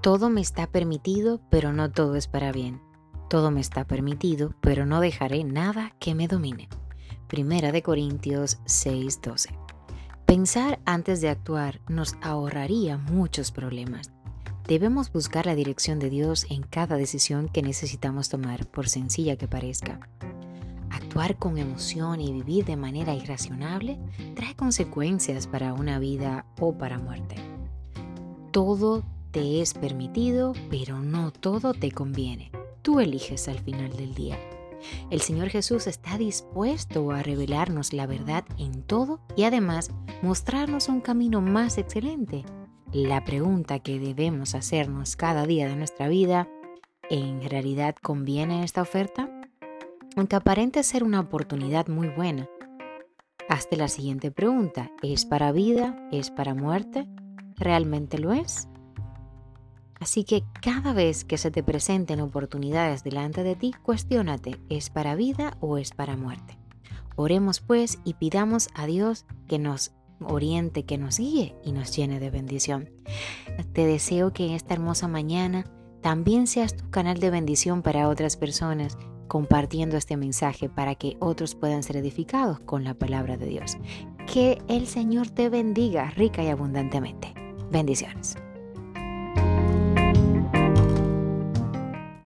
Todo me está permitido, pero no todo es para bien. Todo me está permitido, pero no dejaré nada que me domine. Primera de Corintios 6:12. Pensar antes de actuar nos ahorraría muchos problemas. Debemos buscar la dirección de Dios en cada decisión que necesitamos tomar, por sencilla que parezca. Actuar con emoción y vivir de manera irracionable trae consecuencias para una vida o para muerte. Todo te es permitido, pero no todo te conviene. Tú eliges al final del día. El Señor Jesús está dispuesto a revelarnos la verdad en todo y además mostrarnos un camino más excelente la pregunta que debemos hacernos cada día de nuestra vida, ¿en realidad conviene esta oferta? Aunque aparente ser una oportunidad muy buena, hazte la siguiente pregunta, ¿es para vida? ¿Es para muerte? ¿Realmente lo es? Así que cada vez que se te presenten oportunidades delante de ti, cuestiónate, ¿es para vida o es para muerte? Oremos pues y pidamos a Dios que nos oriente, que nos guíe y nos llene de bendición. Te deseo que esta hermosa mañana también seas tu canal de bendición para otras personas, compartiendo este mensaje para que otros puedan ser edificados con la palabra de Dios. Que el Señor te bendiga rica y abundantemente. Bendiciones.